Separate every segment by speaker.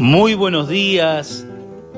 Speaker 1: Muy buenos días,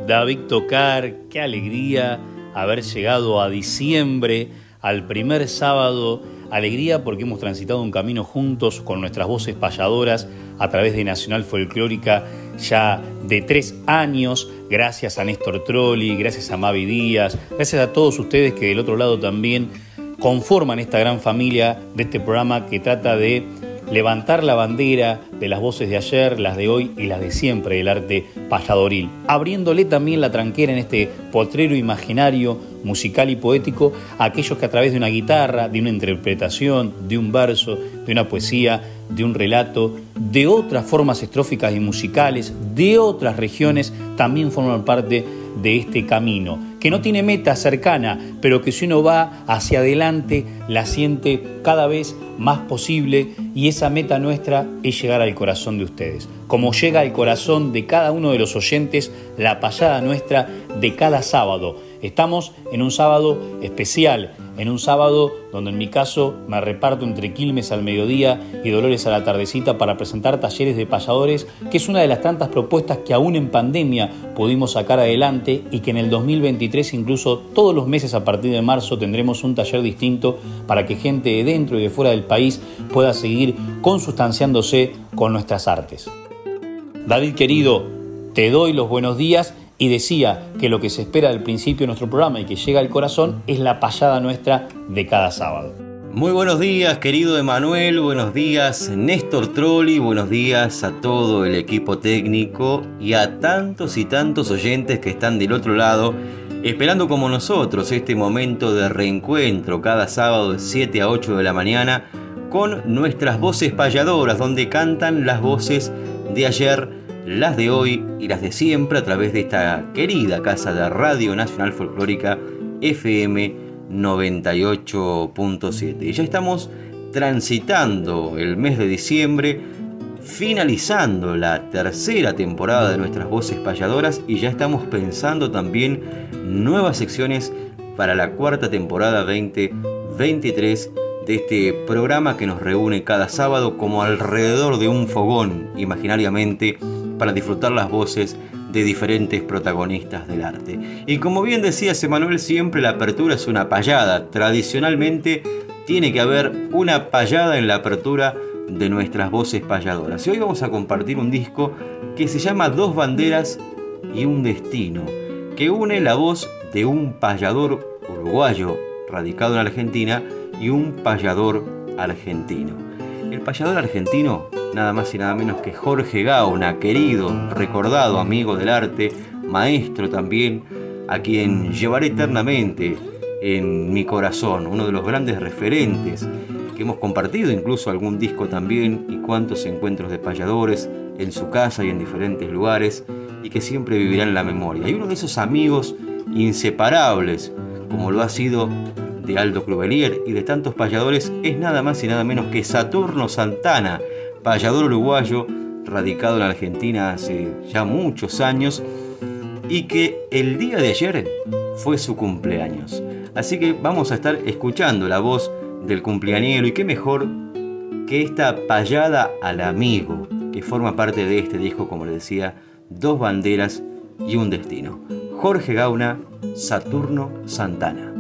Speaker 1: David Tocar, qué alegría haber llegado a diciembre, al primer sábado, alegría porque hemos transitado un camino juntos con nuestras voces payadoras a través de Nacional Folclórica ya de tres años, gracias a Néstor Trolli, gracias a Mavi Díaz, gracias a todos ustedes que del otro lado también conforman esta gran familia de este programa que trata de levantar la bandera de las voces de ayer, las de hoy y las de siempre del arte payadoril, abriéndole también la tranquera en este potrero imaginario, musical y poético a aquellos que a través de una guitarra, de una interpretación, de un verso, de una poesía, de un relato, de otras formas estróficas y musicales, de otras regiones, también forman parte de este camino, que no tiene meta cercana, pero que si uno va hacia adelante, la siente cada vez más posible y esa meta nuestra es llegar al corazón de ustedes. Como llega al corazón de cada uno de los oyentes la payada nuestra de cada sábado. Estamos en un sábado especial, en un sábado donde en mi caso me reparto entre Quilmes al mediodía y Dolores a la tardecita para presentar talleres de payadores, que es una de las tantas propuestas que aún en pandemia pudimos sacar adelante y que en el 2023 incluso todos los meses a partir de marzo tendremos un taller distinto para que gente de dentro y de fuera del país pueda seguir consustanciándose con nuestras artes. David querido, te doy los buenos días y decía que lo que se espera del principio de nuestro programa y que llega al corazón es la payada nuestra de cada sábado.
Speaker 2: Muy buenos días, querido Emanuel, buenos días, Néstor Trolli, buenos días a todo el equipo técnico y a tantos y tantos oyentes que están del otro lado, esperando como nosotros este momento de reencuentro cada sábado de 7 a 8 de la mañana con nuestras voces payadoras, donde cantan las voces de ayer las de hoy y las de siempre a través de esta querida casa de Radio Nacional Folclórica FM 98.7. Y ya estamos transitando el mes de diciembre, finalizando la tercera temporada de nuestras voces payadoras y ya estamos pensando también nuevas secciones para la cuarta temporada 2023 de este programa que nos reúne cada sábado como alrededor de un fogón imaginariamente para disfrutar las voces de diferentes protagonistas del arte. Y como bien decía Emanuel, siempre la apertura es una payada. Tradicionalmente tiene que haber una payada en la apertura de nuestras voces payadoras. Y hoy vamos a compartir un disco que se llama Dos banderas y un destino, que une la voz de un payador uruguayo radicado en Argentina y un payador argentino. Payador argentino nada más y nada menos que Jorge Gauna, querido, recordado amigo del arte, maestro también, a quien llevaré eternamente en mi corazón, uno de los grandes referentes que hemos compartido incluso algún disco también y cuantos encuentros de payadores en su casa y en diferentes lugares y que siempre vivirá en la memoria. Y uno de esos amigos inseparables, como lo ha sido de Aldo Cruvelier y de tantos payadores, es nada más y nada menos que Saturno Santana, payador uruguayo radicado en Argentina hace ya muchos años y que el día de ayer fue su cumpleaños. Así que vamos a estar escuchando la voz del cumpleañero y qué mejor que esta payada al amigo que forma parte de este disco, como le decía, dos banderas y un destino. Jorge Gauna, Saturno Santana.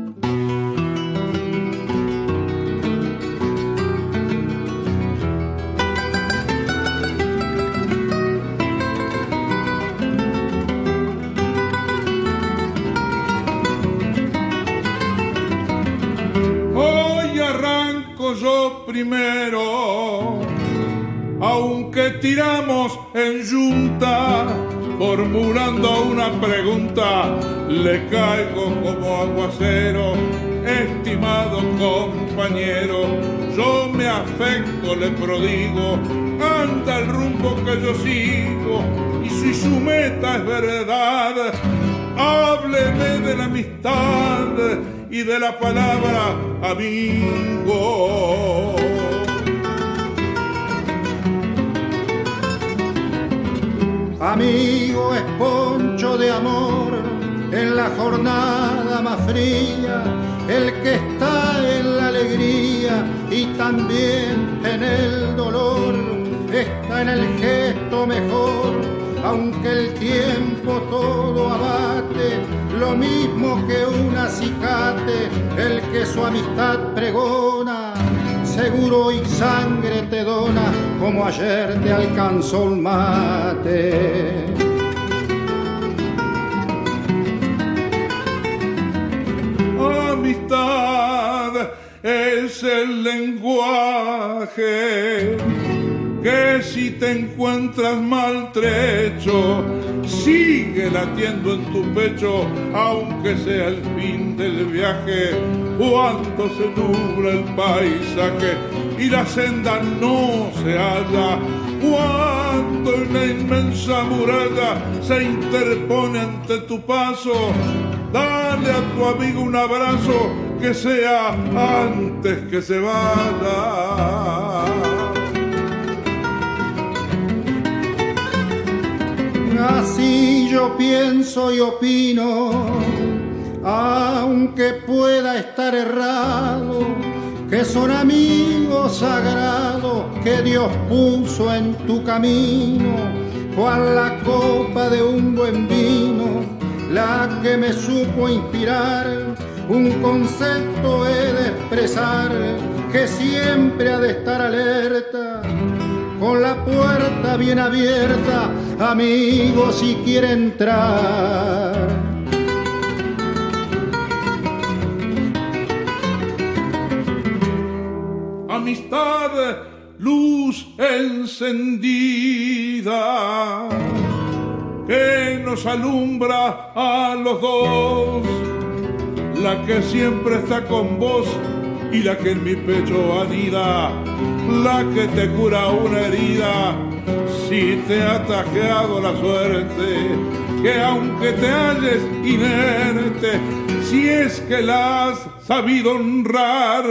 Speaker 3: Le caigo como aguacero, estimado compañero. Yo me afecto, le prodigo, anda el rumbo que yo sigo, y si su meta es verdad, hábleme de la amistad y de la palabra amigo.
Speaker 4: Amigo es poncho de amor en la jornada más fría, el que está en la alegría y también en el dolor, está en el gesto mejor, aunque el tiempo todo abate, lo mismo que un acicate, el que su amistad pregona seguro y sangre te dona como ayer te alcanzó un mate.
Speaker 3: Amistad es el lenguaje que si te encuentras maltrecho, sigue latiendo en tu pecho, aunque sea el fin del viaje, cuando se nubla el paisaje y la senda no se halla, cuando una inmensa muralla se interpone ante tu paso, dale a tu amigo un abrazo que sea antes que se vaya.
Speaker 4: Así yo pienso y opino, aunque pueda estar errado, que son amigos sagrados que Dios puso en tu camino, cual la copa de un buen vino, la que me supo inspirar, un concepto he de expresar que siempre ha de estar alerta con la puerta bien abierta, amigo, si quiere entrar.
Speaker 3: Amistad, luz encendida, que nos alumbra a los dos, la que siempre está con vos y la que en mi pecho anida la que te cura una herida si te ha tajeado la suerte, que aunque te halles inerte, si es que la has sabido honrar,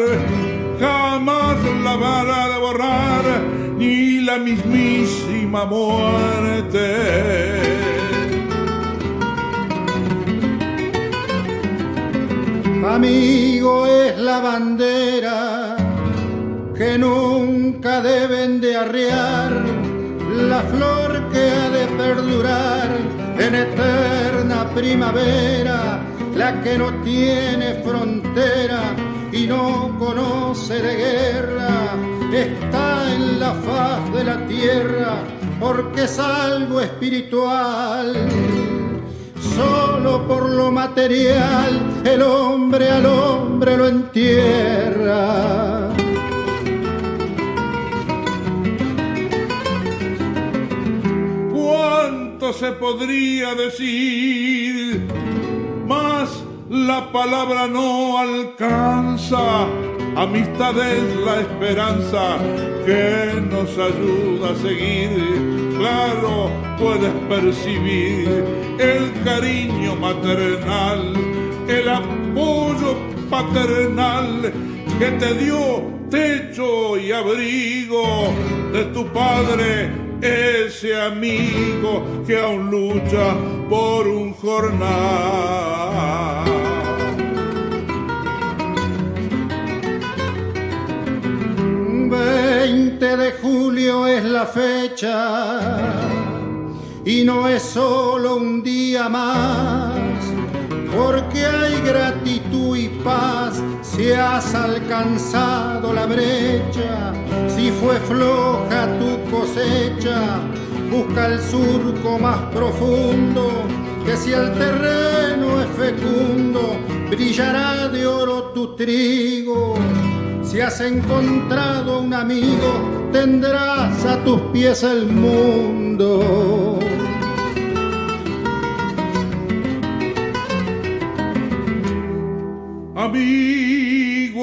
Speaker 3: jamás la van de borrar ni la mismísima muerte.
Speaker 4: Amigo es la bandera que nunca deben de arriar, la flor que ha de perdurar en eterna primavera, la que no tiene frontera y no conoce de guerra, está en la faz de la tierra porque es algo espiritual. Solo por lo material el hombre al hombre lo entierra.
Speaker 3: Se podría decir, mas la palabra no alcanza. Amistad es la esperanza que nos ayuda a seguir. Claro, puedes percibir el cariño maternal, el apoyo paternal que te dio techo y abrigo de tu padre ese amigo que aún lucha por un jornal.
Speaker 4: 20 de julio es la fecha y no es solo un día más, porque hay gratitud y paz si has alcanzado la brecha, si fue floja tu cosecha, busca el surco más profundo, que si el terreno es fecundo, brillará de oro tu trigo. Si has encontrado un amigo, tendrás a tus pies el mundo.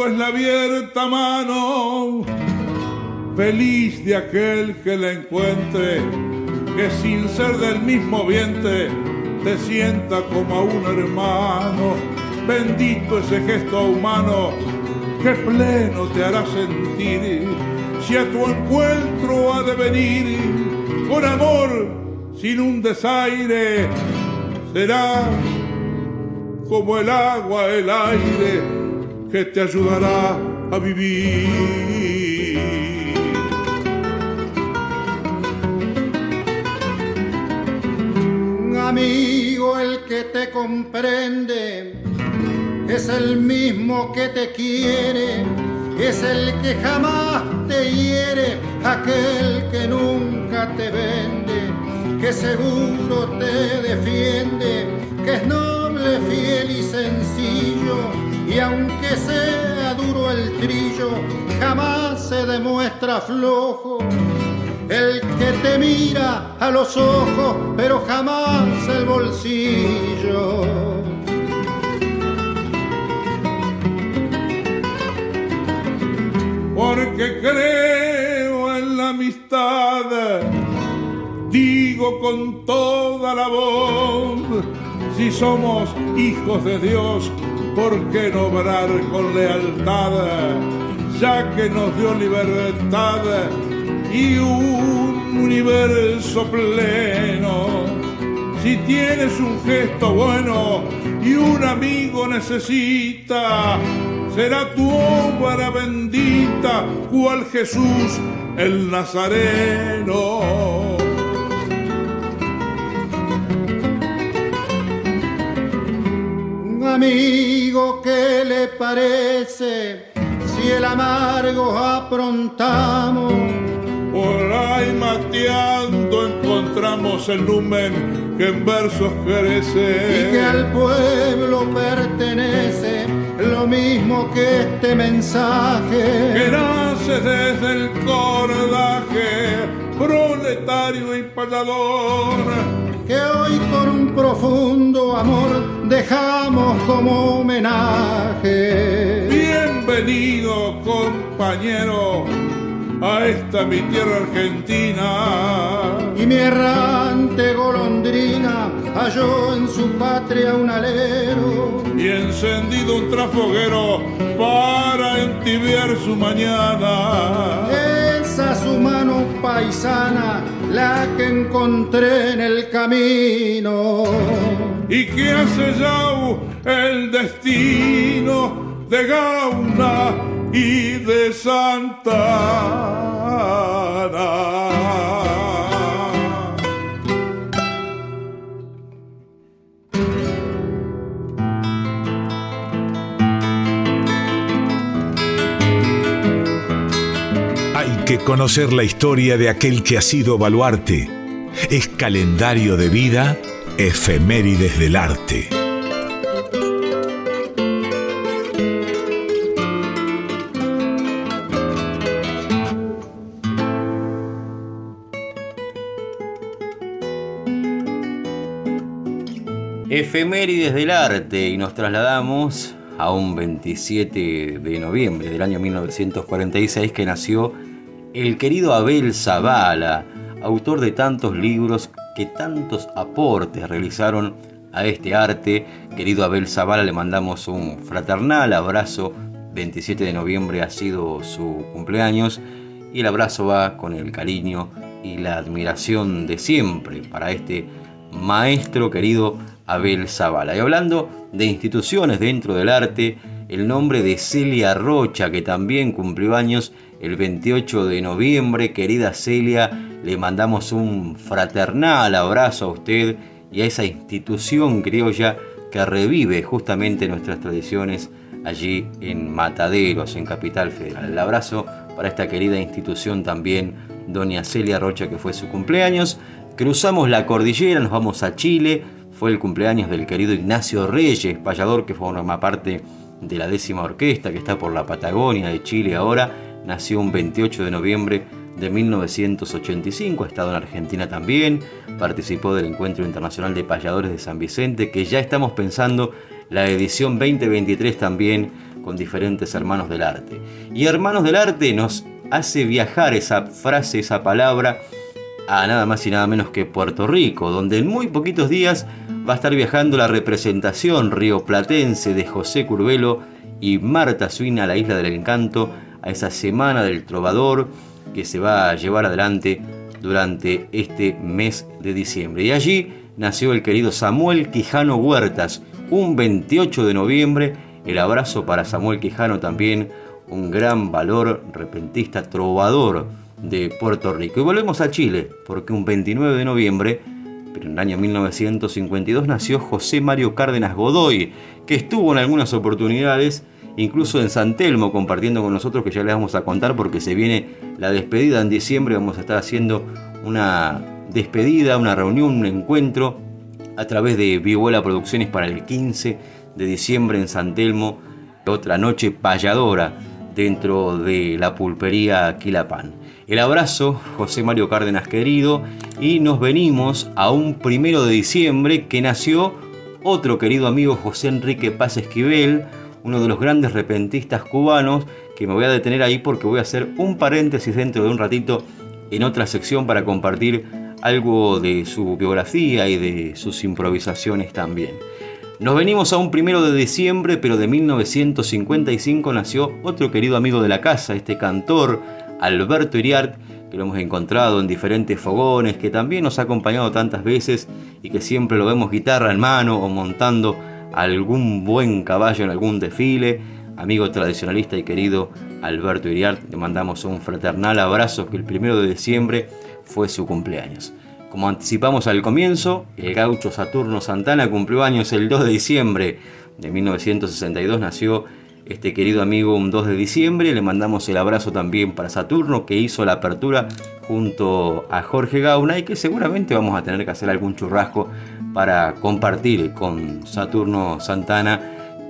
Speaker 3: Es la abierta mano, feliz de aquel que la encuentre, que sin ser del mismo vientre te sienta como a un hermano. Bendito ese gesto humano que pleno te hará sentir si a tu encuentro ha de venir con amor sin un desaire será como el agua el aire que te ayudará a vivir.
Speaker 4: Amigo el que te comprende es el mismo que te quiere, es el que jamás te hiere, aquel que nunca te vende, que seguro te defiende, que es noble, fiel y sencillo, y aunque sea duro el trillo, jamás se demuestra flojo. El que te mira a los ojos, pero jamás el bolsillo.
Speaker 3: porque creo en la amistad. Digo con toda la voz, si somos hijos de Dios, ¿por qué no obrar con lealtad? Ya que nos dio libertad y un universo pleno. Si tienes un gesto bueno y un amigo necesita, será tu obra bendita, cual Jesús el Nazareno.
Speaker 4: Amigo que le parece si el amargo aprontamos.
Speaker 3: Por ahí mateando encontramos el lumen que en versos crece.
Speaker 4: Y que al pueblo pertenece lo mismo que este mensaje.
Speaker 3: Que nace desde el cordaje proletario y payador
Speaker 4: que hoy con un profundo amor dejamos como homenaje.
Speaker 3: Bienvenido compañero a esta mi tierra argentina.
Speaker 4: Y mi errante golondrina halló en su patria un alero.
Speaker 3: Y encendido un trafoguero para entibiar su mañana.
Speaker 4: Mano paisana, la que encontré en el camino.
Speaker 3: Y que hace ya el destino de Gauna y de Santana.
Speaker 5: Que conocer la historia de aquel que ha sido baluarte. Es calendario de vida, efemérides del arte.
Speaker 2: Efemérides del arte y nos trasladamos a un 27 de noviembre del año 1946 que nació el querido Abel Zavala, autor de tantos libros que tantos aportes realizaron a este arte. Querido Abel Zavala, le mandamos un fraternal abrazo. 27 de noviembre ha sido su cumpleaños y el abrazo va con el cariño y la admiración de siempre para este maestro querido Abel Zavala. Y hablando de instituciones dentro del arte, el nombre de Celia Rocha, que también cumplió años el 28 de noviembre. Querida Celia, le mandamos un fraternal abrazo a usted y a esa institución criolla que revive justamente nuestras tradiciones allí en Mataderos, en Capital Federal. El abrazo para esta querida institución también, doña Celia Rocha, que fue su cumpleaños. Cruzamos la cordillera, nos vamos a Chile. Fue el cumpleaños del querido Ignacio Reyes, payador que forma parte de la décima orquesta que está por la Patagonia de Chile ahora, nació un 28 de noviembre de 1985, ha estado en Argentina también, participó del Encuentro Internacional de Payadores de San Vicente, que ya estamos pensando la edición 2023 también con diferentes hermanos del arte. Y hermanos del arte nos hace viajar esa frase, esa palabra, a nada más y nada menos que Puerto Rico, donde en muy poquitos días va a estar viajando la representación rioplatense de José Curvelo y Marta Suina a la Isla del Encanto, a esa Semana del Trovador que se va a llevar adelante durante este mes de diciembre. Y allí nació el querido Samuel Quijano Huertas, un 28 de noviembre. El abrazo para Samuel Quijano también, un gran valor repentista, trovador de Puerto Rico. Y volvemos a Chile, porque un 29 de noviembre, pero en el año 1952, nació José Mario Cárdenas Godoy, que estuvo en algunas oportunidades, incluso en San Telmo, compartiendo con nosotros, que ya les vamos a contar, porque se viene la despedida en diciembre, vamos a estar haciendo una despedida, una reunión, un encuentro a través de Vihuela Producciones para el 15 de diciembre en San Telmo, otra noche payadora dentro de la pulpería Quilapán. El abrazo, José Mario Cárdenas querido, y nos venimos a un primero de diciembre que nació otro querido amigo José Enrique Paz Esquivel, uno de los grandes repentistas cubanos, que me voy a detener ahí porque voy a hacer un paréntesis dentro de un ratito en otra sección para compartir algo de su biografía y de sus improvisaciones también. Nos venimos a un primero de diciembre, pero de 1955 nació otro querido amigo de la casa, este cantor, Alberto Iriart, que lo hemos encontrado en diferentes fogones, que también nos ha acompañado tantas veces y que siempre lo vemos guitarra en mano o montando algún buen caballo en algún desfile. Amigo tradicionalista y querido Alberto Iriart, le mandamos un fraternal abrazo que el primero de diciembre fue su cumpleaños. Como anticipamos al comienzo, el gaucho Saturno Santana cumplió años el 2 de diciembre de 1962, nació este querido amigo un 2 de diciembre. Le mandamos el abrazo también para Saturno que hizo la apertura junto a Jorge Gauna y que seguramente vamos a tener que hacer algún churrasco para compartir con Saturno Santana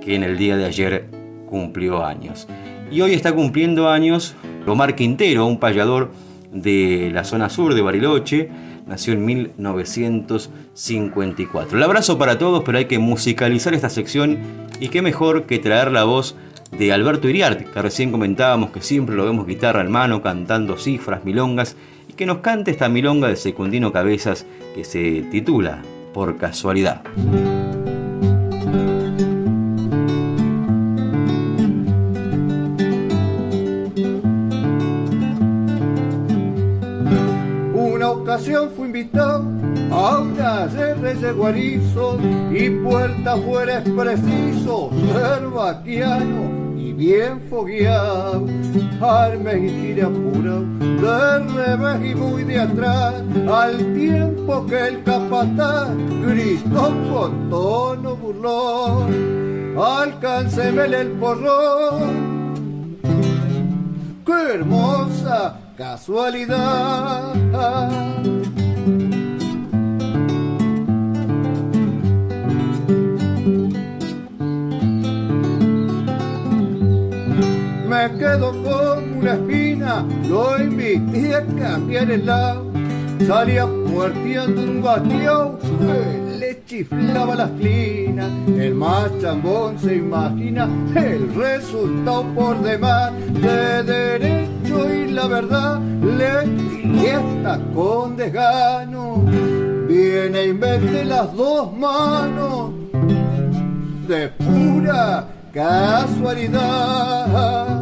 Speaker 2: que en el día de ayer cumplió años. Y hoy está cumpliendo años Omar Quintero, un payador de la zona sur de Bariloche, nació en 1954. El abrazo para todos, pero hay que musicalizar esta sección y qué mejor que traer la voz de Alberto Iriart, que recién comentábamos que siempre lo vemos guitarra en mano, cantando cifras, milongas, y que nos cante esta milonga de Secundino Cabezas que se titula Por casualidad.
Speaker 6: Una ocasión fui invitado a una de guarizo y puerta fuera es preciso ser vaquiano bien fogueado, armes y tira pura, de revés y muy de atrás, al tiempo que el capataz gritó con tono burlón, alcánceme el porrón. ¡Qué hermosa casualidad! me quedo con una espina, lo invité a cambiar el lado, salía puerteando un bateo, le chiflaba las clinas, el más chambón se imagina el resultado por demás, de derecho y la verdad, le está con desgano, viene y mete las dos manos, de pura casualidad.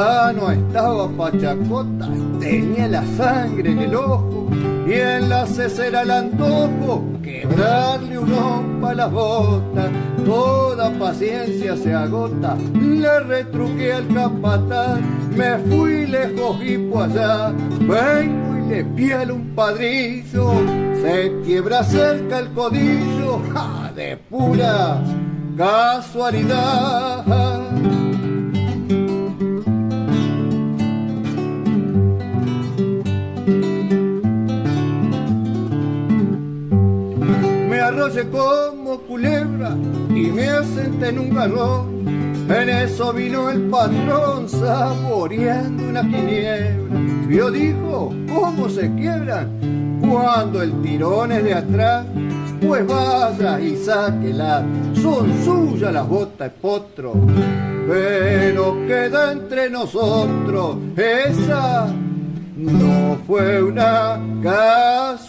Speaker 6: Ya no estaba pachacota, tenía la sangre en el ojo y en la cesera el antojo quebrarle un ojo a las botas. Toda paciencia se agota, le retruqué al capataz me fui lejos y por allá, vengo y le pielo un padrillo, se quiebra cerca el codillo, ¡ja! de pura casualidad.
Speaker 4: Arrolle como culebra y me asenté en un galón. En eso vino el patrón saboreando una ginebra. Vio, dijo, cómo se quiebran cuando el tirón es de atrás. Pues vaya y sáquela, son suyas las botas de potro. Pero queda entre nosotros esa no fue una casualidad.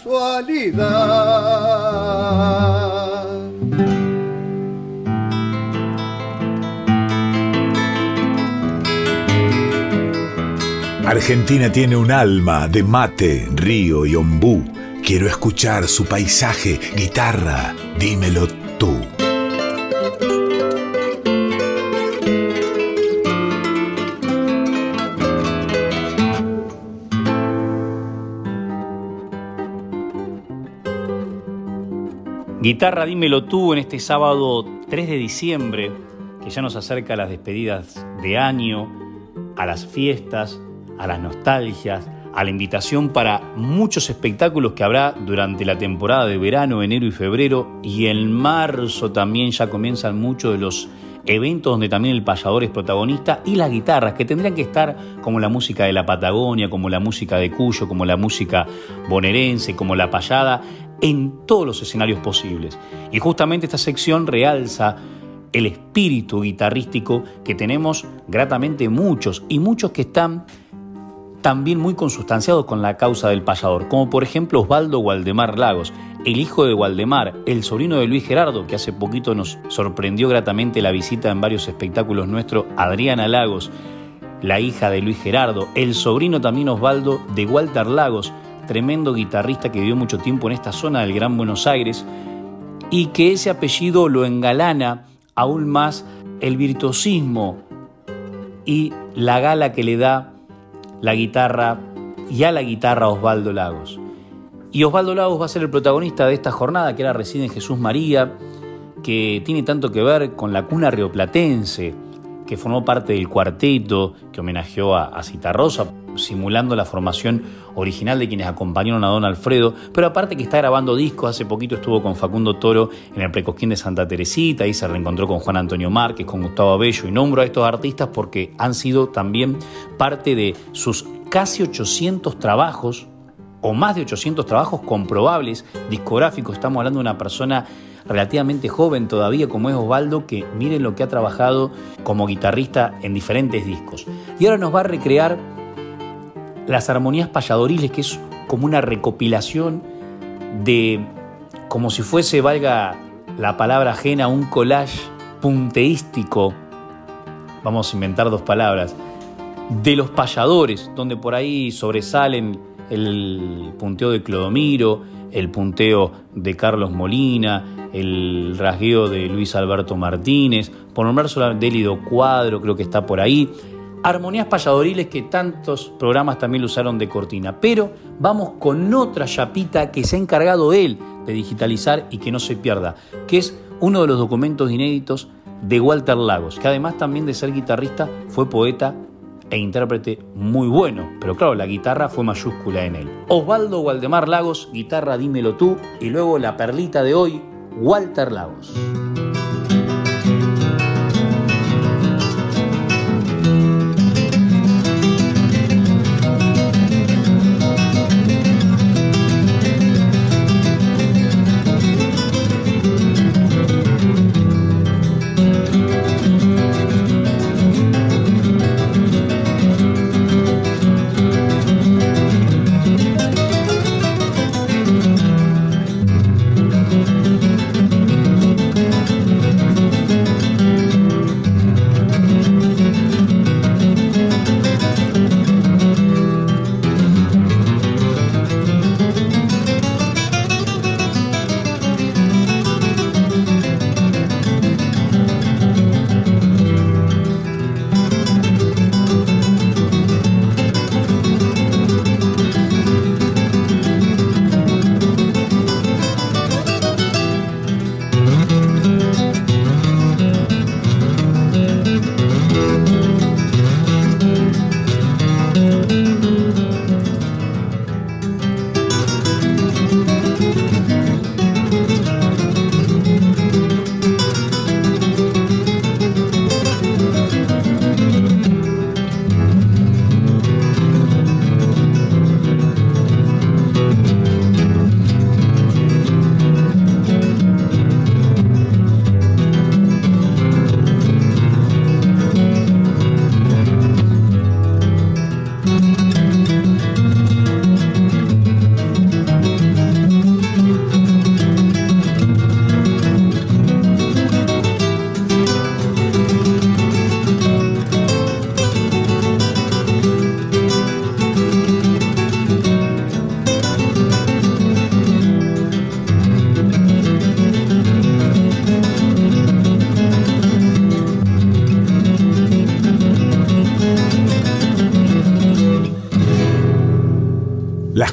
Speaker 5: Argentina tiene un alma de mate, río y ombú. Quiero escuchar su paisaje, guitarra, dímelo tú.
Speaker 1: Guitarra, dímelo tú en este sábado 3 de diciembre, que ya nos acerca a las despedidas de año, a las fiestas, a las nostalgias, a la invitación para muchos espectáculos que habrá durante la temporada de verano, enero y febrero, y en marzo también ya comienzan muchos de los eventos donde también el payador es protagonista y las guitarras que tendrían que estar como la música de la Patagonia, como la música de Cuyo, como la música bonaerense, como la payada, en todos los escenarios posibles. Y justamente esta sección realza el espíritu guitarrístico que tenemos gratamente muchos y muchos que están también muy consustanciados con la causa del payador, como por ejemplo Osvaldo Waldemar Lagos, el hijo de Waldemar, el sobrino de Luis Gerardo, que hace poquito nos sorprendió gratamente la visita en varios espectáculos nuestros, Adriana Lagos, la hija de Luis Gerardo, el sobrino también Osvaldo de Walter Lagos, tremendo guitarrista que vivió mucho tiempo en esta zona del Gran Buenos Aires, y que ese apellido lo engalana aún más el virtuosismo y la gala que le da la guitarra y a la guitarra Osvaldo Lagos. Y Osvaldo Lagos va a ser el protagonista de esta jornada que era Reside en Jesús María, que tiene tanto que ver con la cuna rioplatense, que formó parte del cuarteto que homenajeó a, a Citarrosa, simulando la formación original de quienes acompañaron a Don Alfredo, pero aparte que está grabando discos, hace poquito estuvo con Facundo Toro en el Precosquín de Santa Teresita, y se reencontró con Juan Antonio Márquez, con Gustavo Abello, y nombro a estos artistas porque han sido también parte de sus casi 800 trabajos, o más de 800 trabajos comprobables, discográficos, estamos hablando de una persona relativamente joven todavía como es Osvaldo, que miren lo que ha trabajado como guitarrista en diferentes discos. Y ahora nos va a recrear las armonías payadoriles, que es como una recopilación de, como si fuese, valga la palabra ajena, un collage punteístico, vamos a inventar dos palabras, de los payadores, donde por ahí sobresalen el punteo de Clodomiro, el punteo de Carlos Molina, el rasgueo de Luis Alberto Martínez, por nombrar solo Délido Cuadro, creo que está por ahí, armonías payadoriles que tantos programas también lo usaron de cortina. Pero vamos con otra chapita que se ha encargado él de digitalizar y que no se pierda, que es uno de los documentos inéditos de Walter Lagos, que además también de ser guitarrista fue poeta e intérprete muy bueno, pero claro, la guitarra fue mayúscula en él. Osvaldo Waldemar Lagos, guitarra Dímelo tú, y luego la perlita de hoy, Walter Lagos.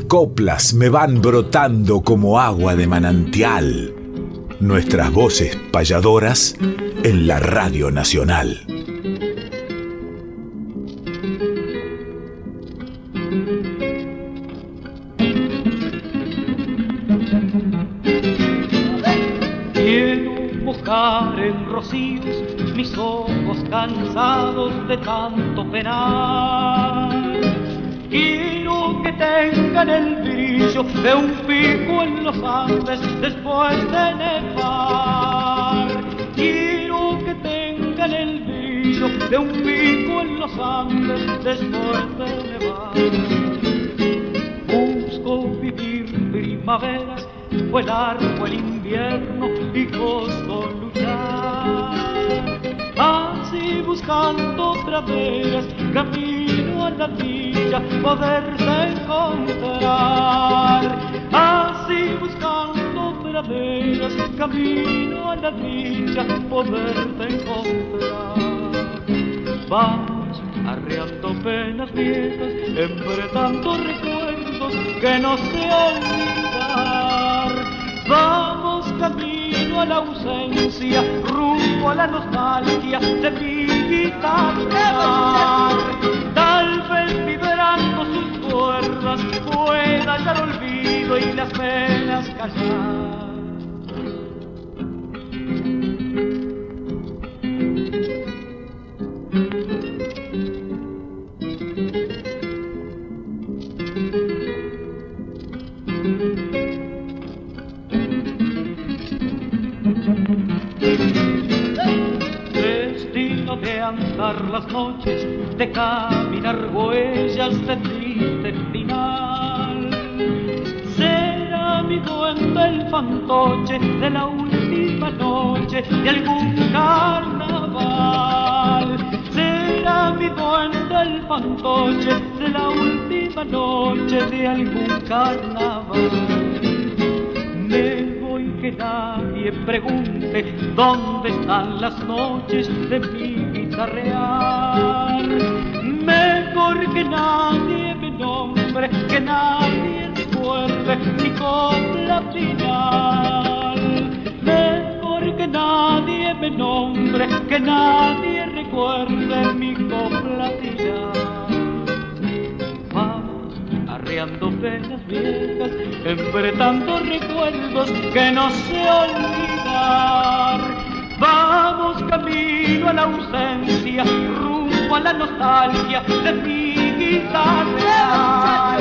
Speaker 5: Coplas me van brotando como agua de manantial. Nuestras voces payadoras en la Radio Nacional.
Speaker 7: Primaveras, vuelar o el invierno y gozo luchar. Así buscando praderas, camino a la dicha, poderse encontrar. Así buscando praderas, camino a la dicha, poderte encontrar. Vamos arreando penas viejas, embretando recuerdos que no sé olvidar. Vamos camino a la ausencia, rumbo a la nostalgia de mi guitarra. Tal vez vibrando sus cuerdas pueda hallar olvido y las penas callar. Las noches, de caminar huellas de triste final. Será mi duende el fantoche de la última noche de algún carnaval. Será mi duende el fantoche de la última noche de algún carnaval. Me voy que nadie pregunte dónde están las noches de mi Mejor que nadie me nombre, que nadie recuerde mi copla final. Mejor que nadie me nombre, que nadie recuerde mi copla final vamos arreando penas viejas, embretando recuerdos que no sé olvidar. Vamos camino a la ausencia, rumbo a la nostalgia de mi guitarra.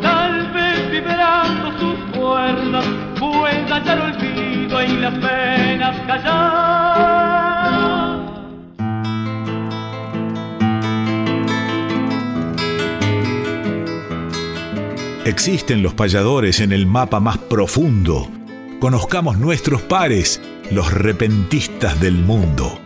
Speaker 7: Tal vez vibrando sus cuerdas pueda hallar olvido y las penas callar.
Speaker 5: Existen los payadores en el mapa más profundo. Conozcamos nuestros pares, los repentistas del mundo.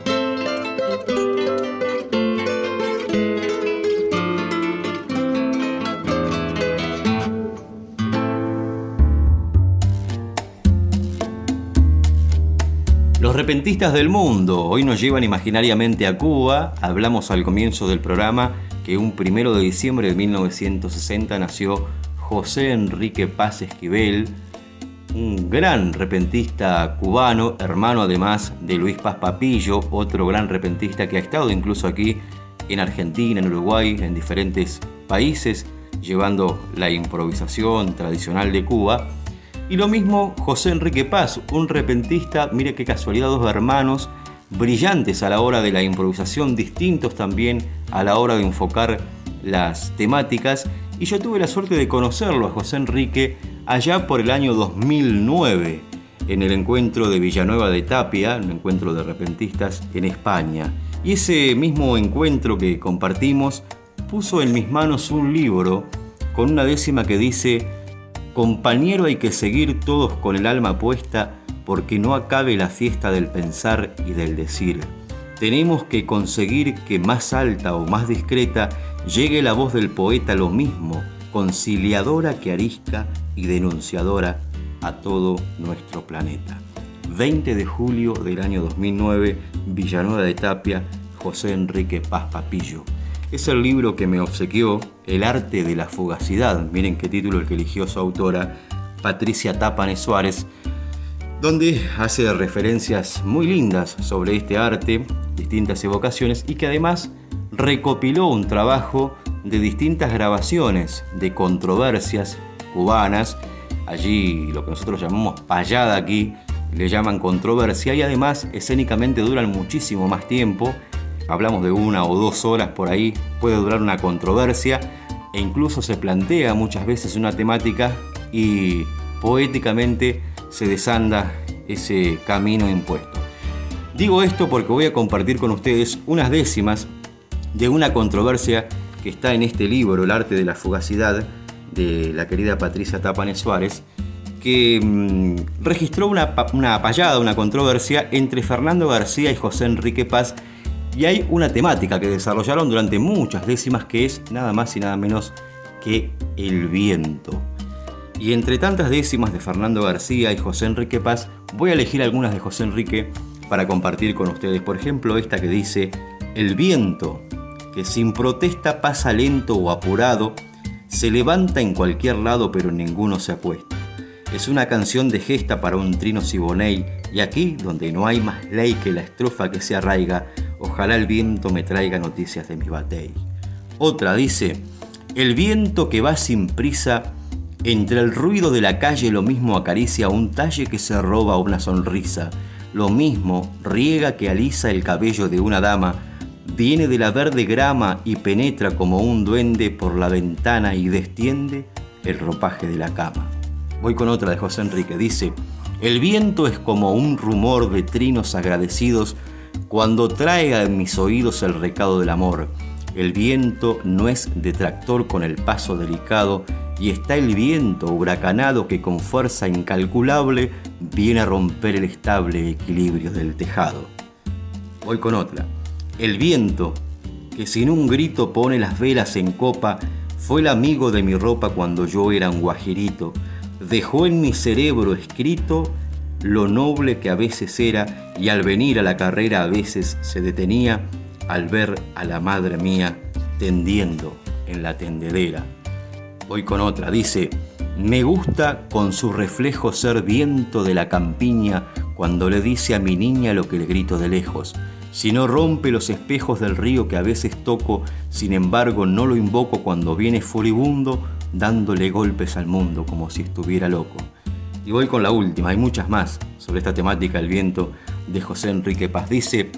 Speaker 2: Los repentistas del mundo hoy nos llevan imaginariamente a Cuba. Hablamos al comienzo del programa que un primero de diciembre de 1960 nació José Enrique Paz Esquivel, un gran repentista cubano, hermano además de Luis Paz Papillo, otro gran repentista que ha estado incluso aquí en Argentina, en Uruguay, en diferentes países, llevando la improvisación tradicional de Cuba. Y lo mismo José Enrique Paz, un repentista, mire qué casualidad, dos hermanos, brillantes a la hora de la improvisación, distintos también a la hora de enfocar las temáticas. Y yo tuve la suerte de conocerlo a José Enrique allá por el año 2009, en el encuentro de Villanueva de Tapia, un encuentro de repentistas en España. Y ese mismo encuentro que compartimos puso en mis manos un libro con una décima que dice, Compañero hay que seguir todos con el alma puesta porque no acabe la fiesta del pensar y del decir. Tenemos que conseguir que más alta o más discreta llegue la voz del poeta lo mismo, conciliadora que arisca y denunciadora a todo nuestro planeta. 20 de julio del año 2009, Villanueva de Tapia, José Enrique Paz Papillo. es el libro que me obsequió El arte de la fugacidad. Miren qué título el que eligió su autora, Patricia Tapane Suárez, donde hace referencias muy lindas sobre este arte, distintas evocaciones y que además recopiló un trabajo de distintas grabaciones de controversias cubanas. Allí lo que nosotros llamamos payada aquí, le llaman controversia y además escénicamente duran muchísimo más tiempo. Hablamos de una o dos horas por ahí, puede durar una controversia e incluso se plantea muchas veces una temática y poéticamente se desanda ese camino impuesto. Digo esto porque voy a compartir con ustedes unas décimas de una controversia que está en este libro, El arte de la fugacidad, de la querida Patricia Tapane Suárez, que mm, registró una, una payada, una controversia entre Fernando García y José Enrique Paz, y hay una temática que desarrollaron durante muchas décimas que es nada más y nada menos que el viento. Y entre tantas décimas de Fernando García y José Enrique Paz, voy a elegir algunas de José Enrique para compartir con ustedes. Por ejemplo, esta que dice, el viento, que sin protesta pasa lento o apurado, se levanta en cualquier lado pero ninguno se acuesta. Es una canción de gesta para un trino siboney y aquí, donde no hay más ley que la estrofa que se arraiga, ojalá el viento me traiga noticias de mi batey. Otra dice, el viento que va sin prisa entre el ruido de la calle lo mismo acaricia un talle que se roba una sonrisa, lo mismo riega que alisa el cabello de una dama, viene de la verde grama y penetra como un duende por la ventana y destiende el ropaje de la cama. Voy con otra de José Enrique, dice, el viento es como un rumor de trinos agradecidos cuando traiga en mis oídos el recado del amor. El viento no es detractor con el paso delicado y está el viento huracanado que con fuerza incalculable viene a romper el estable equilibrio del tejado. Voy con otra. El viento, que sin un grito pone las velas en copa, fue el amigo de mi ropa cuando yo era un guajirito. Dejó en mi cerebro escrito lo noble que a veces era y al venir a la carrera a veces se detenía al ver a la madre mía tendiendo en la tendedera. Voy con otra. Dice, me gusta con su reflejo ser viento de la campiña cuando le dice a mi niña lo que le grito de lejos. Si no rompe los espejos del río que a veces toco, sin embargo no lo invoco cuando viene furibundo, dándole golpes al mundo como si estuviera loco. Y voy con la última, hay muchas más sobre esta temática del viento de José Enrique Paz. Dice,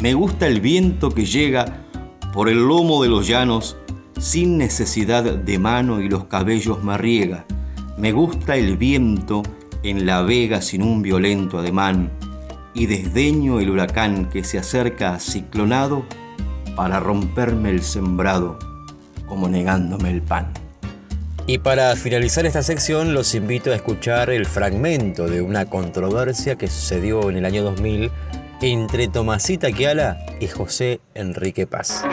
Speaker 2: me gusta el viento que llega por el lomo de los llanos sin necesidad de mano y los cabellos me riega. Me gusta el viento en la vega sin un violento ademán y desdeño el huracán que se acerca ciclonado para romperme el sembrado como negándome el pan.
Speaker 8: Y para finalizar esta sección los invito a escuchar el fragmento de una controversia que sucedió en el año 2000 entre Tomasita Kiala y José Enrique Paz.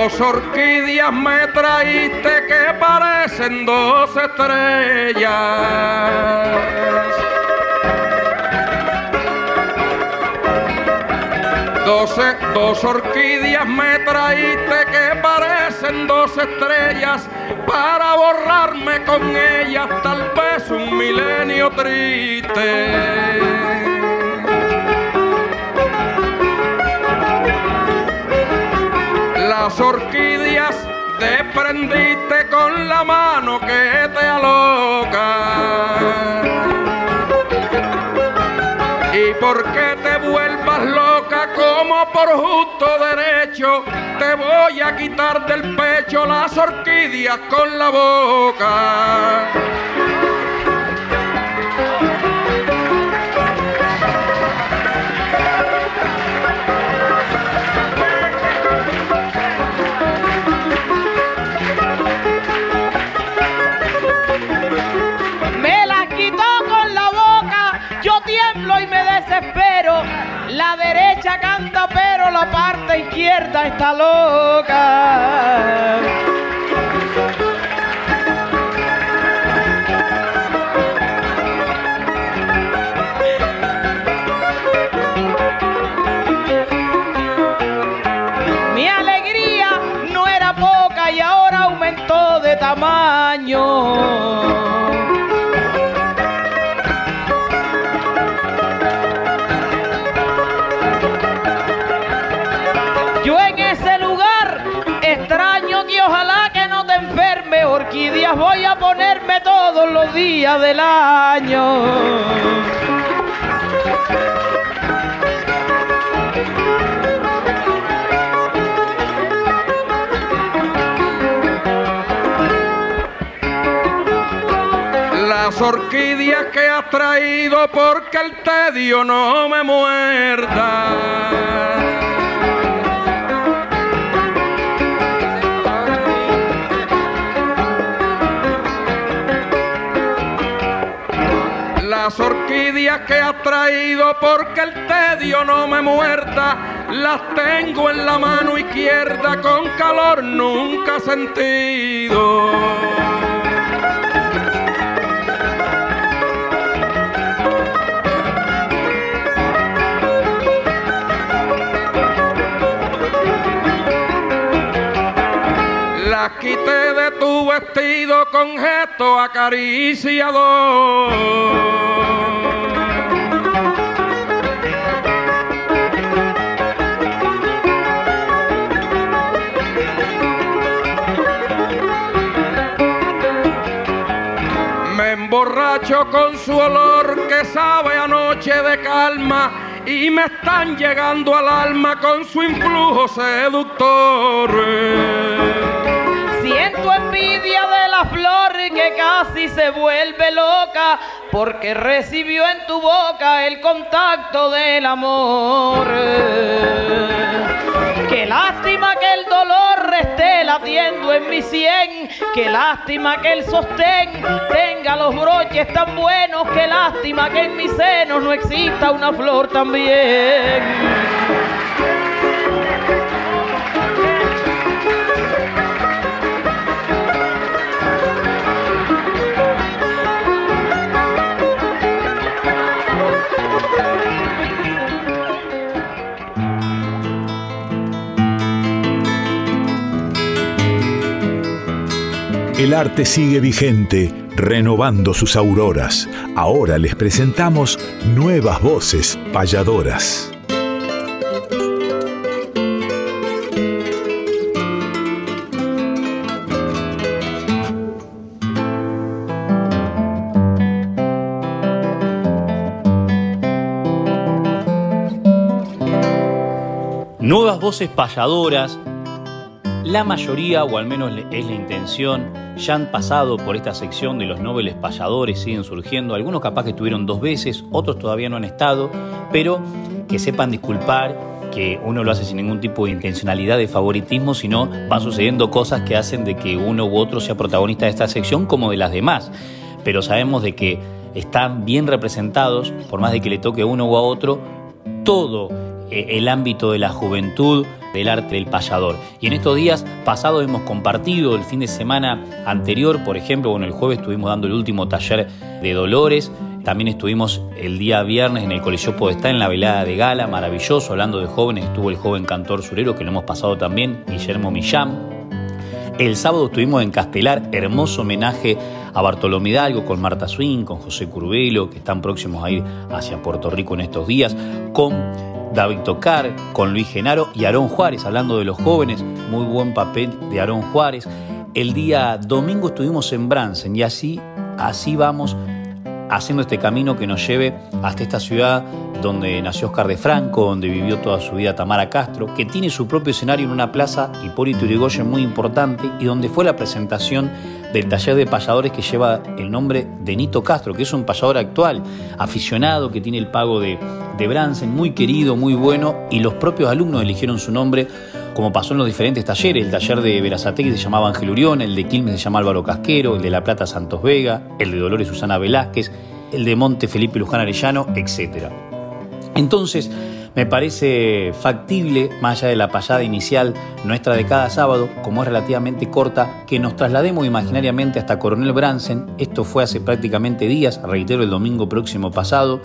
Speaker 9: Orquídeas me traíste que parecen dos estrellas. Doce, dos orquídeas me traíste que parecen dos estrellas para borrarme con ellas tal vez un milenio triste. Las orquídeas te prendiste con la mano que te aloca. Y porque te vuelvas loca como por justo derecho, te voy a quitar del pecho las orquídeas con la boca.
Speaker 10: Está loca. Días del año.
Speaker 9: Las orquídeas que has traído porque el tedio no me muerda. Las orquídeas que has traído porque el tedio no me muerda, las tengo en la mano izquierda con calor nunca sentido. Las quité de tu vestido con gesto acariciador. De calma y me están llegando al alma con su influjo seductor.
Speaker 10: Siento envidia de la flor que casi se vuelve loca porque recibió en tu boca el contacto del amor. Qué lástima que el esté latiendo en mi sien. Qué lástima que el sostén tenga los broches tan buenos. Qué lástima que en mis senos no exista una flor también.
Speaker 5: El arte sigue vigente, renovando sus auroras. Ahora les presentamos nuevas voces payadoras.
Speaker 1: Nuevas voces payadoras, la mayoría, o al menos es la intención, ya han pasado por esta sección de los nobles payadores, siguen surgiendo, algunos capaz que estuvieron dos veces, otros todavía no han estado, pero que sepan disculpar que uno lo hace sin ningún tipo de intencionalidad de favoritismo, sino van sucediendo cosas que hacen de que uno u otro sea protagonista de esta sección como de las demás. Pero sabemos de que están bien representados, por más de que le toque uno u a otro, todo eh, el ámbito de la juventud, del arte del payador. Y en estos días pasados hemos compartido el fin de semana anterior, por ejemplo, bueno, el jueves estuvimos dando el último taller de Dolores, también estuvimos el día viernes en el Colegio Podestá en la velada de gala, maravilloso, hablando de jóvenes, estuvo el joven cantor surero que lo hemos pasado también, Guillermo Millán. El sábado estuvimos en Castelar, hermoso homenaje a Bartolomé Hidalgo con Marta Swing, con José Curbelo, que están próximos a ir hacia Puerto Rico en estos días, con David Tocar, con Luis Genaro y Aarón Juárez, hablando de los jóvenes, muy buen papel de Aarón Juárez. El día domingo estuvimos en Bransen y así, así vamos haciendo este camino que nos lleve hasta esta ciudad donde nació Oscar de Franco, donde vivió toda su vida Tamara Castro, que tiene su propio escenario en una plaza Hipólito Yrigoyen muy importante y donde fue la presentación del taller de payadores que lleva el nombre de Nito Castro, que es un payador actual, aficionado, que tiene el pago de, de Bransen, muy querido, muy bueno, y los propios alumnos eligieron su nombre como pasó en los diferentes talleres, el taller de Verazategui se llamaba Ángel Urión, el de Quilmes se llama Álvaro Casquero, el de La Plata Santos Vega, el de Dolores Susana Velázquez, el de Monte Felipe Luján Arellano, etc. Entonces, Me parece factible, más allá de la payada inicial nuestra de cada sábado, como es relativamente corta, que nos traslademos imaginariamente hasta Coronel Bransen. Esto fue hace prácticamente días, reitero, el domingo próximo pasado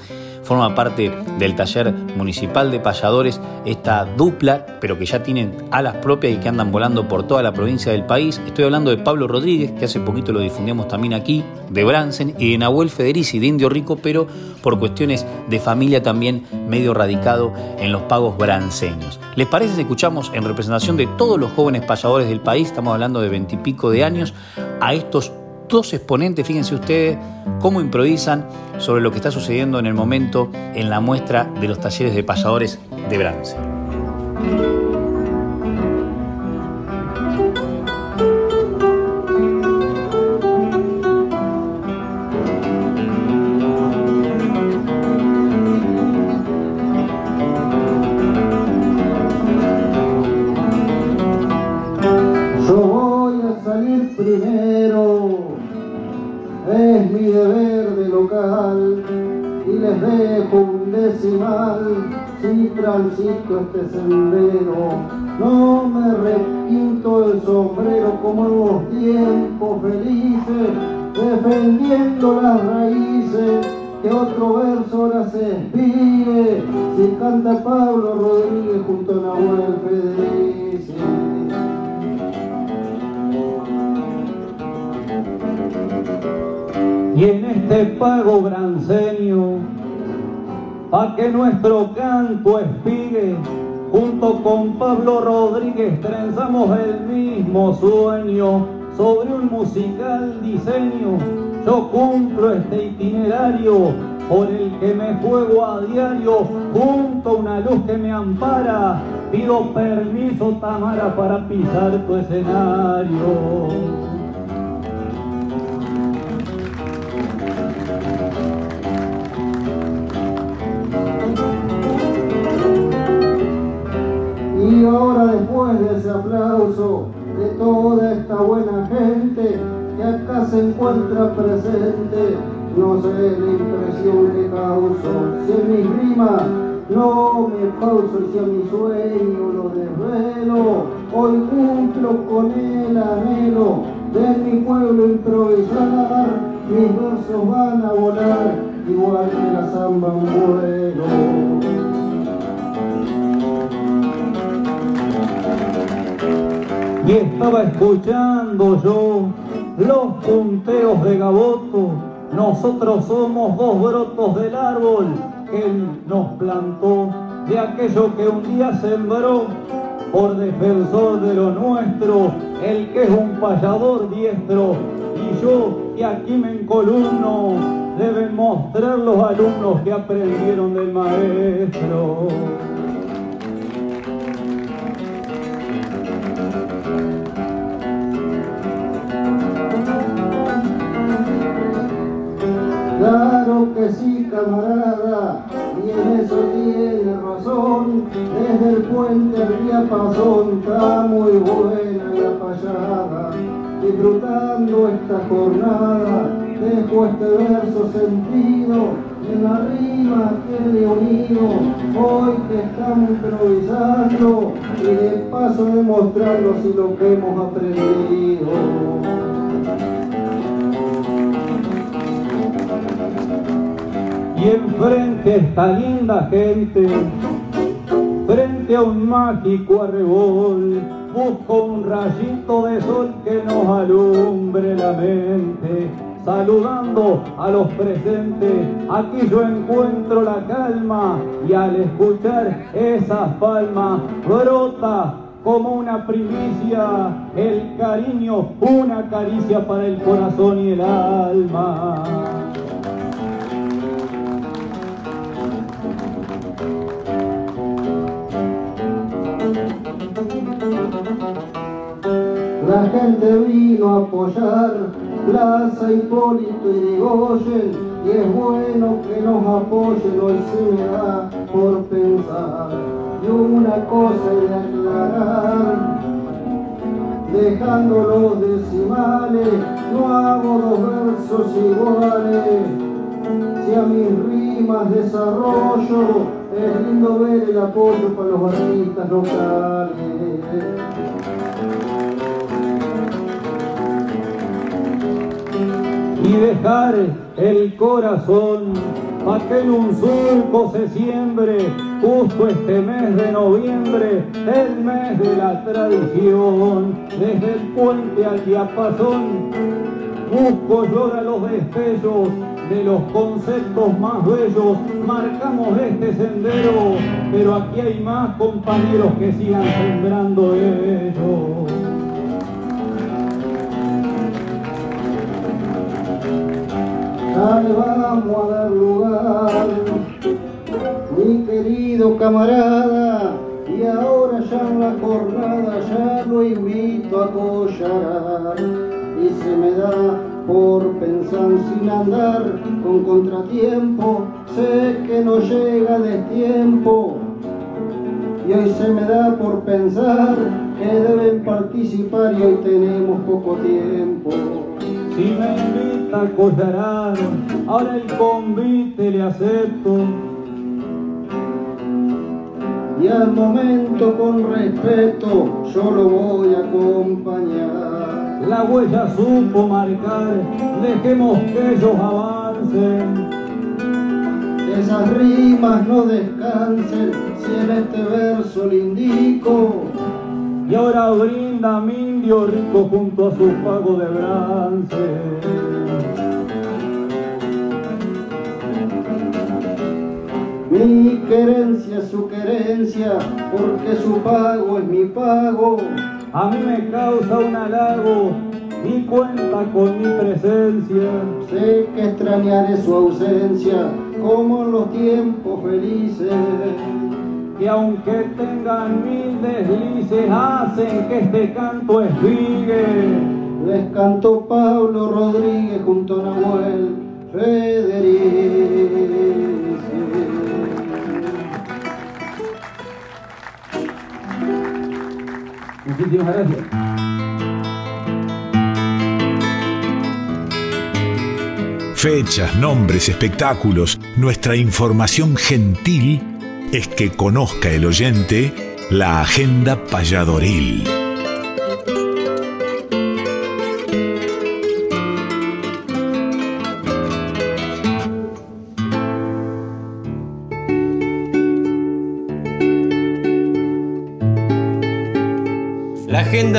Speaker 1: forma parte del taller municipal de payadores, esta dupla, pero que ya tienen alas propias y que andan volando por toda la provincia del país. Estoy hablando de Pablo Rodríguez, que hace poquito lo difundimos también aquí, de Bransen, y de Nahuel Federici, de Indio Rico, pero por cuestiones de familia también medio radicado en los pagos branceños. ¿Les parece si escuchamos en representación de todos los jóvenes payadores del país, estamos hablando de veintipico de años, a estos dos exponentes, fíjense ustedes cómo improvisan sobre lo que está sucediendo en el momento en la muestra de los talleres de payadores de Brance.
Speaker 11: Decimal si transito este sendero. No me requinto el sombrero como en los tiempos felices, defendiendo las raíces que otro verso ahora se expire si canta Pablo Rodríguez junto a Nahuel Federici.
Speaker 12: y en este pago branceño, pa' que nuestro canto espigue, junto con Pablo Rodríguez trenzamos el mismo sueño sobre un musical diseño. Yo cumplo este itinerario por el que me juego a diario, junto a una luz que me ampara. Pido permiso, Tamara, para pisar tu escenario.
Speaker 11: Aplauso de toda esta buena gente que acá se encuentra presente, no sé la impresión que causo, si en mis rimas no me pauso y si a mi sueño lo desvelo, hoy cumplo con el anhelo de mi pueblo improvisar, mis versos van a volar igual que la samba vuelo.
Speaker 12: Estaba escuchando yo los punteos de Gaboto. Nosotros somos dos brotos del árbol que él nos plantó, de aquello que un día sembró por defensor de lo nuestro, el que es un payador diestro. Y yo que aquí me encolumno, deben mostrar los alumnos que aprendieron del maestro.
Speaker 11: Claro que sí, camarada, y en eso tiene razón. Desde el puente al diapasón está muy buena la payada. Disfrutando esta jornada, dejo este verso sentido en la rima que le unido. Hoy que estamos improvisando y de paso demostrando si lo que hemos aprendido.
Speaker 12: Y enfrente a esta linda gente, frente a un mágico arrebol, busco un rayito de sol que nos alumbre la mente. Saludando a los presentes, aquí yo encuentro la calma y al escuchar esas palmas brota como una primicia el cariño, una caricia para el corazón y el alma.
Speaker 11: La gente vino a apoyar Plaza Hipólito y Rigoyen y es bueno que nos apoyen, hoy se me da por pensar. Y una cosa he de aclarar, dejando los decimales, no hago dos versos iguales. Si a mis rimas, desarrollo, es lindo ver el apoyo para los artistas locales.
Speaker 12: Y dejar el corazón pa' que en un surco se siembre justo este mes de noviembre, el mes de la tradición, desde el puente al diapasón, busco llora los destellos de los conceptos más bellos, marcamos este sendero, pero aquí hay más compañeros que sigan sembrando ellos.
Speaker 11: Le vamos a dar lugar, mi querido camarada, y ahora ya en la jornada ya lo invito a collar y se me da por pensar sin andar con contratiempo, sé que no llega de tiempo. Y hoy se me da por pensar que deben participar y hoy tenemos poco tiempo.
Speaker 12: Si me invita a collarar, ahora el convite le acepto.
Speaker 11: Y al momento con respeto yo lo voy a acompañar.
Speaker 12: La huella supo marcar, dejemos que ellos avancen.
Speaker 11: Esas rimas no descansen si en este verso le indico.
Speaker 12: Y ahora brinda mi indio rico junto a su pago de brance.
Speaker 11: Mi querencia es su querencia, porque su pago es mi pago.
Speaker 12: A mí me causa un halago y cuenta con mi presencia.
Speaker 11: Sé que extrañaré su ausencia, como en los tiempos felices.
Speaker 12: Que aunque tengan mil deslices, hacen que este canto esfigue.
Speaker 11: Les cantó Pablo Rodríguez junto a Nahuel Federici.
Speaker 12: Muchísimas gracias.
Speaker 5: Fechas, nombres, espectáculos, nuestra información gentil es que conozca el oyente la agenda payadoril.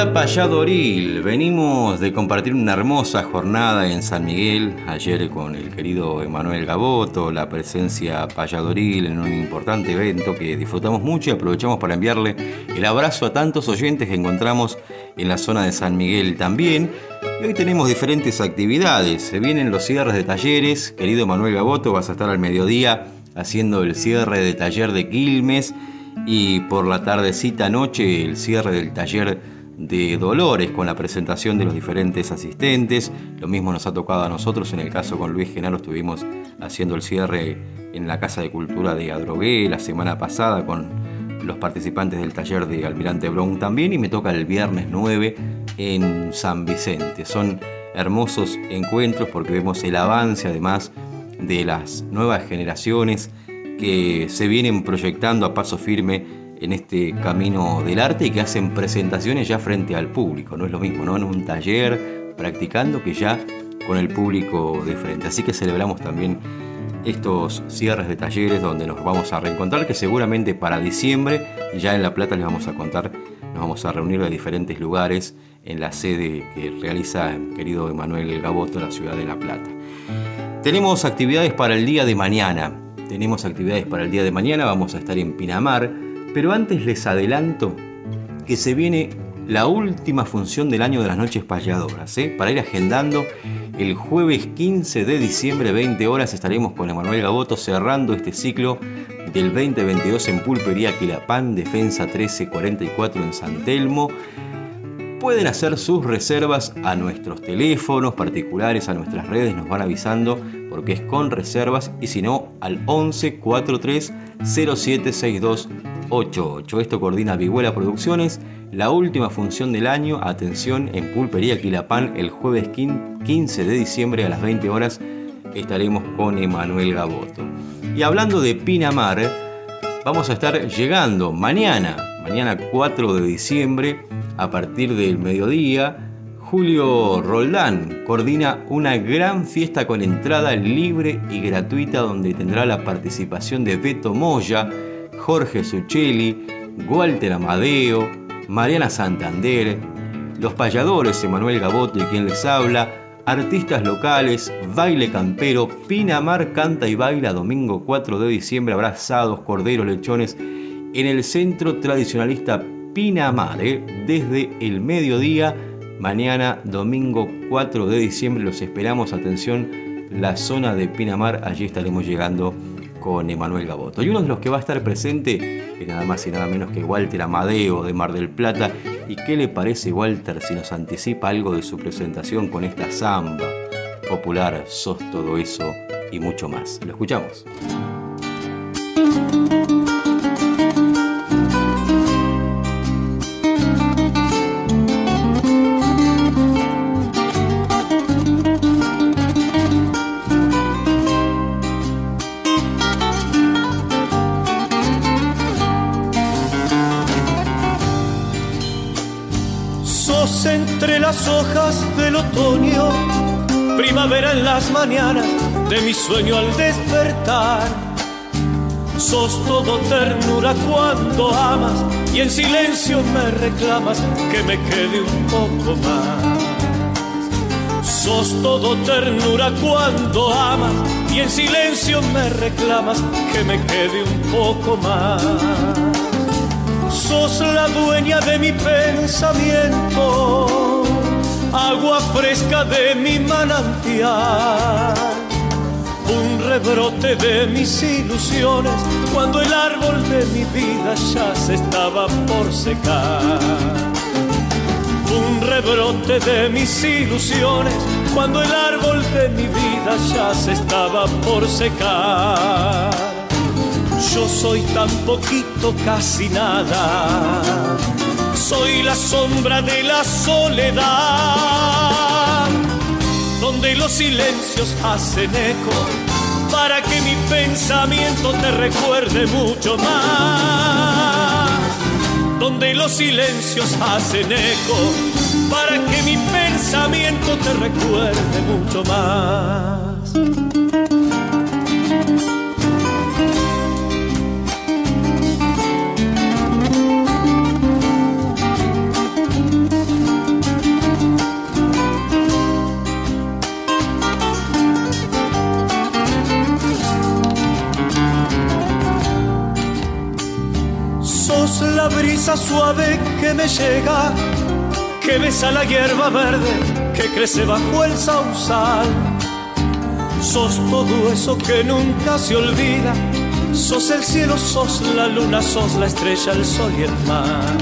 Speaker 2: Payadoril. Venimos de compartir una hermosa jornada en San Miguel, ayer con el querido Emanuel Gaboto, la presencia payadoril en un importante evento que disfrutamos mucho y aprovechamos para enviarle el abrazo a tantos oyentes que encontramos en la zona de San Miguel también. Y hoy tenemos diferentes actividades. Se vienen los cierres de talleres. Querido Emanuel Gaboto, vas a estar al mediodía haciendo el cierre de taller de Quilmes y por la tardecita noche el cierre del taller de Dolores con la presentación de los diferentes asistentes. Lo mismo nos ha tocado a nosotros, en el caso con Luis Genaro estuvimos haciendo el cierre en la Casa de Cultura de Adrogué la semana pasada con los participantes del taller de Almirante Brown también y me toca el viernes 9 en San Vicente. Son hermosos encuentros porque vemos el avance además de las nuevas generaciones que se vienen proyectando a paso firme en este camino del arte y que hacen presentaciones ya frente al público. No es lo mismo, ¿no? En un taller practicando que ya con el público de frente. Así que celebramos también estos cierres de talleres donde nos vamos a reencontrar, que seguramente para diciembre ya en La Plata les vamos a contar, nos vamos a reunir de diferentes lugares en la sede que realiza el querido Emanuel Gaboto en la ciudad de La Plata. Tenemos actividades para el día de mañana. Tenemos actividades para el día de mañana, vamos a estar en Pinamar, pero antes les adelanto que se viene la última función del año de las noches payadoras, ¿eh? para ir agendando. El jueves 15 de diciembre, 20 horas, estaremos con Emanuel Gaboto cerrando este ciclo del 2022 en Pulpería Quilapán, Defensa 1344 en San Telmo. Pueden hacer sus reservas a nuestros teléfonos particulares, a nuestras redes, nos van avisando porque es con reservas y si no al 11 43 0762 88. Esto coordina Vihuela Producciones. La última función del año, atención, en Pulpería Quilapán el jueves 15 de diciembre a las 20 horas estaremos con Emanuel Gaboto. Y hablando de Pinamar, vamos a estar llegando mañana, mañana 4 de diciembre, a partir del mediodía. Julio Roldán coordina una gran fiesta con entrada libre y gratuita donde tendrá la participación de Beto Moya, Jorge Suchelli, Walter Amadeo, Mariana Santander, los payadores Emanuel Gaboto y quien les habla, artistas locales, baile campero, Pinamar canta y baila domingo 4 de diciembre, abrazados, corderos, lechones, en el centro tradicionalista Pinamar, ¿eh? desde el mediodía, mañana domingo 4 de diciembre, los esperamos, atención, la zona de Pinamar, allí estaremos llegando con Emanuel Gaboto. Y uno de los que va a estar presente es nada más y nada menos que Walter Amadeo de Mar del Plata. ¿Y qué le parece Walter si nos anticipa algo de su presentación con esta samba popular, sos todo eso y mucho más? Lo escuchamos.
Speaker 13: Las hojas del otoño, primavera en las mañanas de mi sueño al despertar. Sos todo ternura cuando amas y en silencio me reclamas que me quede un poco más. Sos todo ternura cuando amas y en silencio me reclamas que me quede un poco más sos la dueña de mi pensamiento, agua fresca de mi manantial, un rebrote de mis ilusiones cuando el árbol de mi vida ya se estaba por secar. Un rebrote de mis ilusiones cuando el árbol de mi vida ya se estaba por secar yo soy tan poquito, casi nada. Soy la sombra de la soledad, donde los silencios hacen eco para que mi pensamiento te recuerde mucho más. Donde los silencios hacen eco para que mi pensamiento te recuerde mucho más. Brisa suave que me llega, que besa la hierba verde que crece bajo el sausal. Sos todo eso que nunca se olvida, sos el cielo, sos la luna, sos la estrella, el sol y el mar.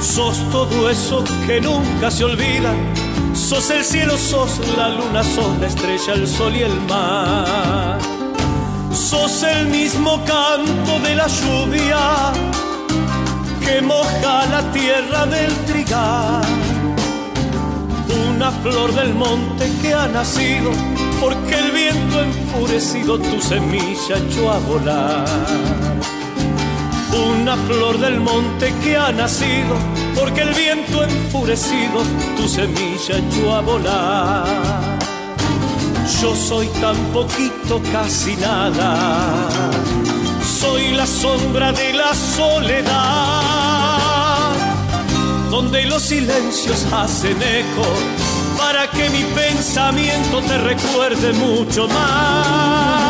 Speaker 13: Sos todo eso que nunca se olvida, sos el cielo, sos la luna, sos la estrella, el sol y el mar sos el mismo canto de la lluvia que moja la tierra del trigal. Una flor del monte que ha nacido porque el viento enfurecido tu semilla echó a volar. Una flor del monte que ha nacido porque el viento enfurecido tu semilla echó a volar yo soy tan poquito, casi nada. Soy la sombra de la soledad, donde los silencios hacen eco para que mi pensamiento te recuerde mucho más.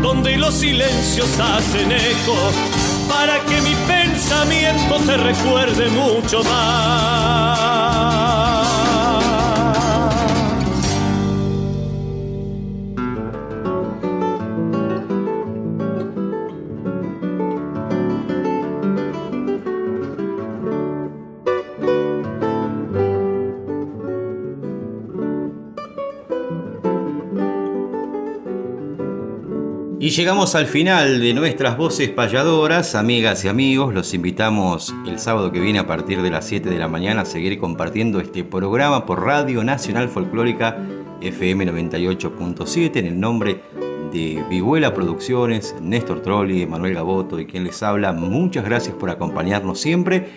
Speaker 13: Donde los silencios hacen eco para que mi pensamiento te recuerde mucho más.
Speaker 2: Y llegamos al final de nuestras voces payadoras, amigas y amigos. Los invitamos el sábado que viene a partir de las 7 de la mañana a seguir compartiendo este programa por Radio Nacional Folclórica FM 98.7 en el nombre de Vihuela Producciones, Néstor Trolli, Manuel Gaboto y quien les habla. Muchas gracias por acompañarnos siempre.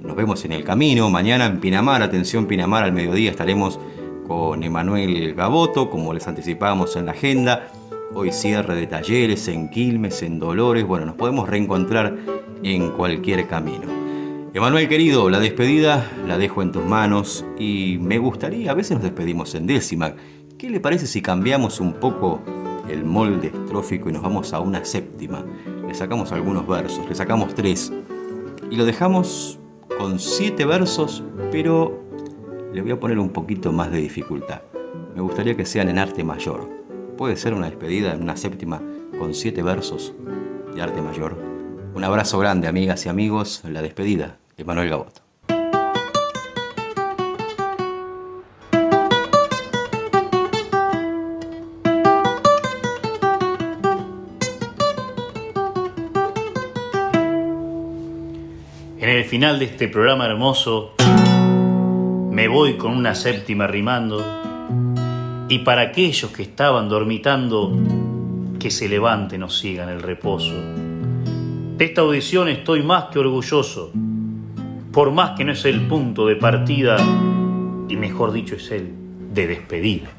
Speaker 2: Nos vemos en el camino. Mañana en Pinamar, atención Pinamar, al mediodía estaremos con Emanuel Gaboto, como les anticipábamos en la agenda. Hoy cierre de talleres en Quilmes, en Dolores. Bueno, nos podemos reencontrar en cualquier camino. Emanuel querido, la despedida la dejo en tus manos y me gustaría, a veces nos despedimos en décima. ¿Qué le parece si cambiamos un poco el molde estrófico y nos vamos a una séptima? Le sacamos algunos versos, le sacamos tres y lo dejamos con siete versos, pero le voy a poner un poquito más de dificultad. Me gustaría que sean en arte mayor. Puede ser una despedida en una séptima con siete versos de arte mayor. Un abrazo grande, amigas y amigos. La despedida, Emanuel Gaboto.
Speaker 1: En el final de este programa hermoso, me voy con una séptima rimando, y para aquellos que estaban dormitando, que se levanten o sigan el reposo. De esta audición estoy más que orgulloso, por más que no es el punto de partida, y mejor dicho es el de despedida.